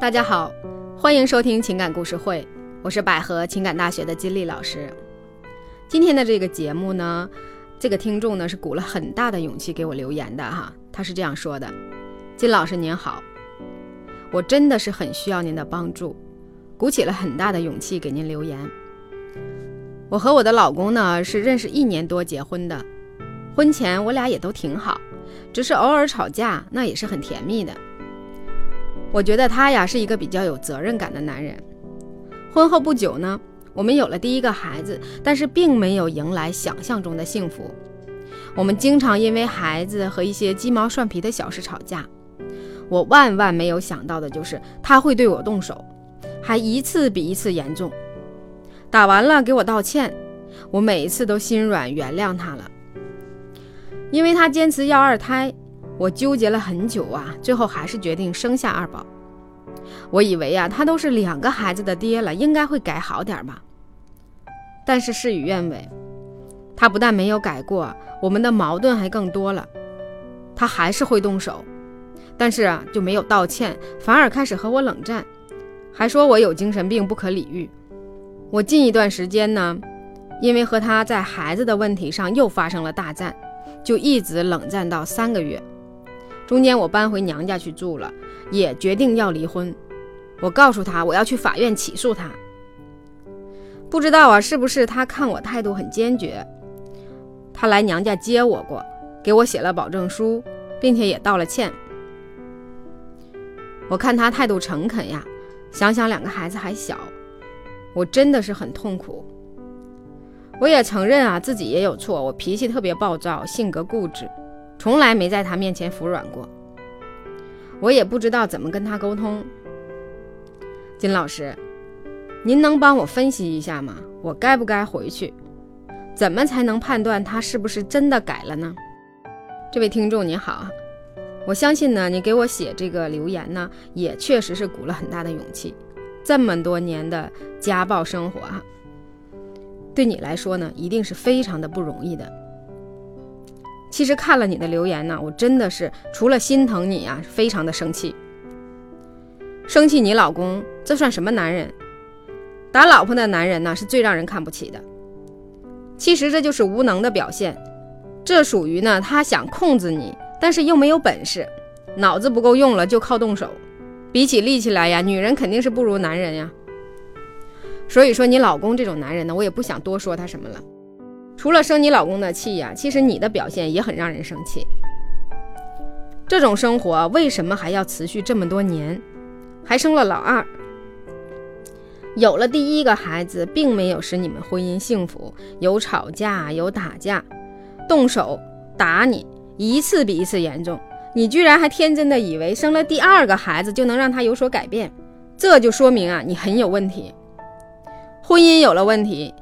大家好，欢迎收听情感故事会，我是百合情感大学的金丽老师。今天的这个节目呢，这个听众呢是鼓了很大的勇气给我留言的哈，他是这样说的：“金老师您好，我真的是很需要您的帮助，鼓起了很大的勇气给您留言。我和我的老公呢是认识一年多结婚的，婚前我俩也都挺好，只是偶尔吵架，那也是很甜蜜的。”我觉得他呀是一个比较有责任感的男人。婚后不久呢，我们有了第一个孩子，但是并没有迎来想象中的幸福。我们经常因为孩子和一些鸡毛蒜皮的小事吵架。我万万没有想到的就是他会对我动手，还一次比一次严重。打完了给我道歉，我每一次都心软原谅他了，因为他坚持要二胎。我纠结了很久啊，最后还是决定生下二宝。我以为啊，他都是两个孩子的爹了，应该会改好点吧。但是事与愿违，他不但没有改过，我们的矛盾还更多了。他还是会动手，但是啊，就没有道歉，反而开始和我冷战，还说我有精神病不可理喻。我近一段时间呢，因为和他在孩子的问题上又发生了大战，就一直冷战到三个月。中间我搬回娘家去住了，也决定要离婚。我告诉他我要去法院起诉他。不知道啊，是不是他看我态度很坚决？他来娘家接我过，给我写了保证书，并且也道了歉。我看他态度诚恳呀，想想两个孩子还小，我真的是很痛苦。我也承认啊，自己也有错，我脾气特别暴躁，性格固执。从来没在他面前服软过，我也不知道怎么跟他沟通。金老师，您能帮我分析一下吗？我该不该回去？怎么才能判断他是不是真的改了呢？这位听众您好，我相信呢，你给我写这个留言呢，也确实是鼓了很大的勇气。这么多年的家暴生活啊，对你来说呢，一定是非常的不容易的。其实看了你的留言呢，我真的是除了心疼你啊，非常的生气。生气你老公，这算什么男人？打老婆的男人呢，是最让人看不起的。其实这就是无能的表现，这属于呢他想控制你，但是又没有本事，脑子不够用了就靠动手。比起力气来呀，女人肯定是不如男人呀。所以说你老公这种男人呢，我也不想多说他什么了。除了生你老公的气呀，其实你的表现也很让人生气。这种生活为什么还要持续这么多年？还生了老二，有了第一个孩子，并没有使你们婚姻幸福，有吵架，有打架，动手打你，一次比一次严重。你居然还天真的以为生了第二个孩子就能让他有所改变，这就说明啊，你很有问题，婚姻有了问题。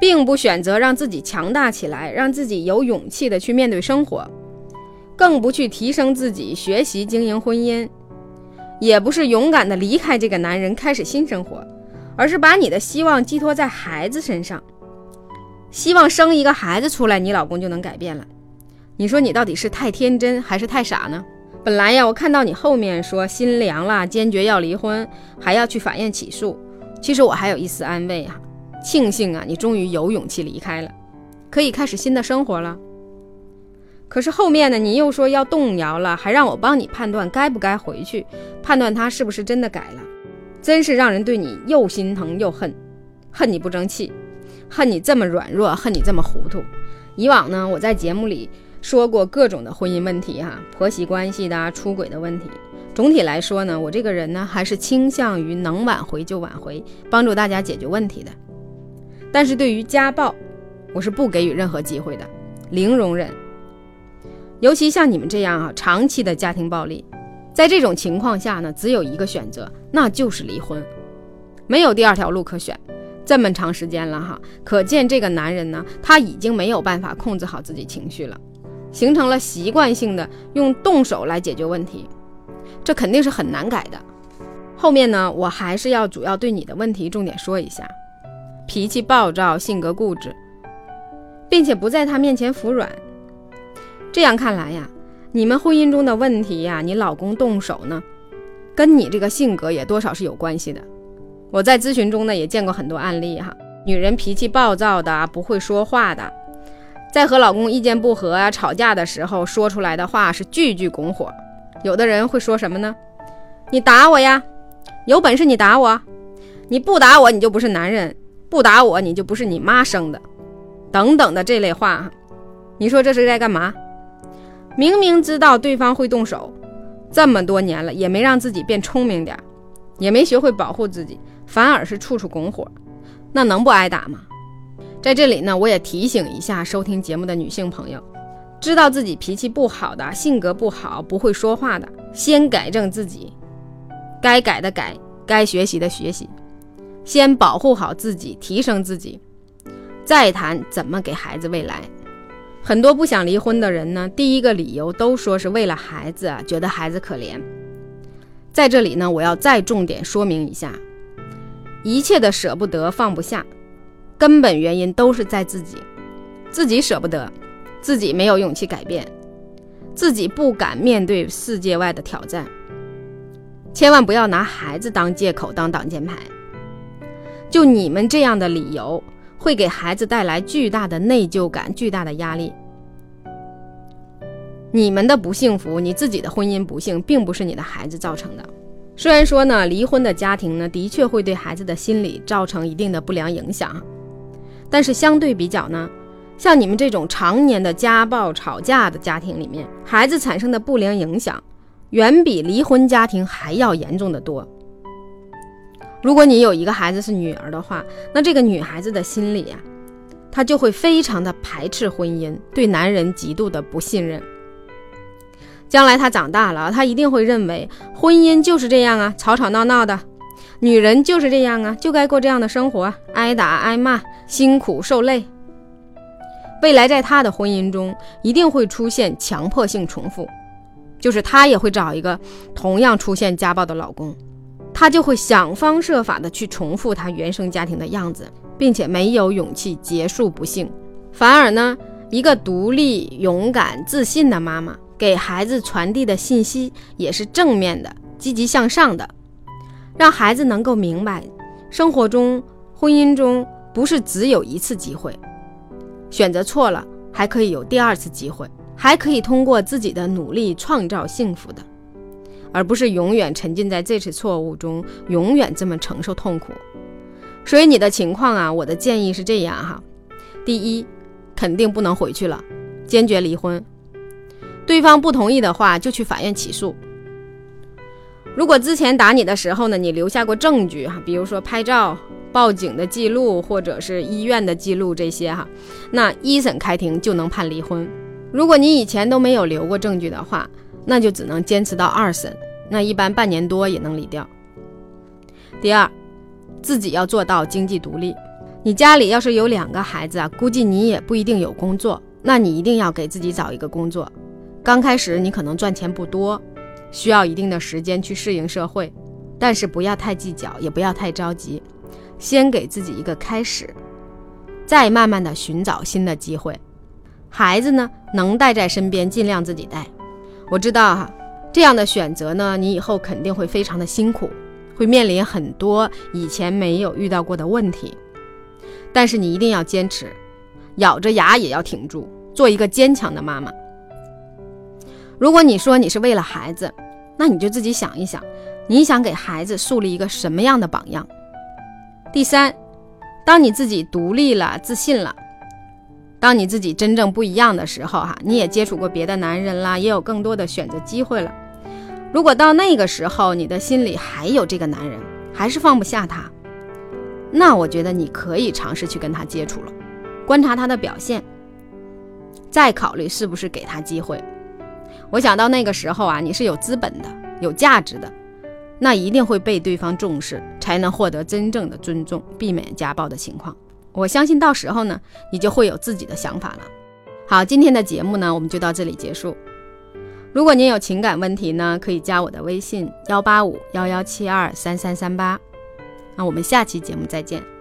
并不选择让自己强大起来，让自己有勇气的去面对生活，更不去提升自己，学习经营婚姻，也不是勇敢的离开这个男人，开始新生活，而是把你的希望寄托在孩子身上，希望生一个孩子出来，你老公就能改变了。你说你到底是太天真还是太傻呢？本来呀，我看到你后面说心凉了，坚决要离婚，还要去法院起诉，其实我还有一丝安慰啊。庆幸啊，你终于有勇气离开了，可以开始新的生活了。可是后面呢，你又说要动摇了，还让我帮你判断该不该回去，判断他是不是真的改了，真是让人对你又心疼又恨，恨你不争气，恨你这么软弱，恨你这么糊涂。以往呢，我在节目里说过各种的婚姻问题哈，婆媳关系的、出轨的问题。总体来说呢，我这个人呢，还是倾向于能挽回就挽回，帮助大家解决问题的。但是对于家暴，我是不给予任何机会的，零容忍。尤其像你们这样啊，长期的家庭暴力，在这种情况下呢，只有一个选择，那就是离婚，没有第二条路可选。这么长时间了哈，可见这个男人呢，他已经没有办法控制好自己情绪了，形成了习惯性的用动手来解决问题，这肯定是很难改的。后面呢，我还是要主要对你的问题重点说一下。脾气暴躁，性格固执，并且不在他面前服软。这样看来呀，你们婚姻中的问题呀，你老公动手呢，跟你这个性格也多少是有关系的。我在咨询中呢也见过很多案例哈，女人脾气暴躁的，不会说话的，在和老公意见不合啊、吵架的时候说出来的话是句句拱火。有的人会说什么呢？你打我呀，有本事你打我，你不打我你就不是男人，不打我你就不是你妈生的，等等的这类话。你说这是在干嘛？明明知道对方会动手，这么多年了也没让自己变聪明点，也没学会保护自己，反而是处处拱火，那能不挨打吗？在这里呢，我也提醒一下收听节目的女性朋友，知道自己脾气不好的、性格不好、不会说话的，先改正自己，该改的改，该学习的学习，先保护好自己，提升自己，再谈怎么给孩子未来。很多不想离婚的人呢，第一个理由都说是为了孩子，觉得孩子可怜。在这里呢，我要再重点说明一下，一切的舍不得、放不下，根本原因都是在自己，自己舍不得，自己没有勇气改变，自己不敢面对世界外的挑战。千万不要拿孩子当借口、当挡箭牌。就你们这样的理由。会给孩子带来巨大的内疚感、巨大的压力。你们的不幸福，你自己的婚姻不幸，并不是你的孩子造成的。虽然说呢，离婚的家庭呢，的确会对孩子的心理造成一定的不良影响，但是相对比较呢，像你们这种常年的家暴、吵架的家庭里面，孩子产生的不良影响，远比离婚家庭还要严重的多。如果你有一个孩子是女儿的话，那这个女孩子的心里呀，她就会非常的排斥婚姻，对男人极度的不信任。将来她长大了，她一定会认为婚姻就是这样啊，吵吵闹闹的，女人就是这样啊，就该过这样的生活，挨打挨骂，辛苦受累。未来在她的婚姻中，一定会出现强迫性重复，就是她也会找一个同样出现家暴的老公。他就会想方设法的去重复他原生家庭的样子，并且没有勇气结束不幸。反而呢，一个独立、勇敢、自信的妈妈给孩子传递的信息也是正面的、积极向上的，让孩子能够明白，生活中、婚姻中不是只有一次机会，选择错了还可以有第二次机会，还可以通过自己的努力创造幸福的。而不是永远沉浸在这次错误中，永远这么承受痛苦。所以你的情况啊，我的建议是这样哈：第一，肯定不能回去了，坚决离婚。对方不同意的话，就去法院起诉。如果之前打你的时候呢，你留下过证据哈，比如说拍照、报警的记录，或者是医院的记录这些哈，那一审开庭就能判离婚。如果你以前都没有留过证据的话，那就只能坚持到二审。那一般半年多也能离掉。第二，自己要做到经济独立。你家里要是有两个孩子啊，估计你也不一定有工作。那你一定要给自己找一个工作。刚开始你可能赚钱不多，需要一定的时间去适应社会，但是不要太计较，也不要太着急，先给自己一个开始，再慢慢的寻找新的机会。孩子呢，能带在身边，尽量自己带。我知道哈。这样的选择呢，你以后肯定会非常的辛苦，会面临很多以前没有遇到过的问题。但是你一定要坚持，咬着牙也要挺住，做一个坚强的妈妈。如果你说你是为了孩子，那你就自己想一想，你想给孩子树立一个什么样的榜样？第三，当你自己独立了、自信了。当你自己真正不一样的时候，哈，你也接触过别的男人啦，也有更多的选择机会了。如果到那个时候，你的心里还有这个男人，还是放不下他，那我觉得你可以尝试去跟他接触了，观察他的表现，再考虑是不是给他机会。我想到那个时候啊，你是有资本的，有价值的，那一定会被对方重视，才能获得真正的尊重，避免家暴的情况。我相信到时候呢，你就会有自己的想法了。好，今天的节目呢，我们就到这里结束。如果您有情感问题呢，可以加我的微信幺八五幺幺七二三三三八。那我们下期节目再见。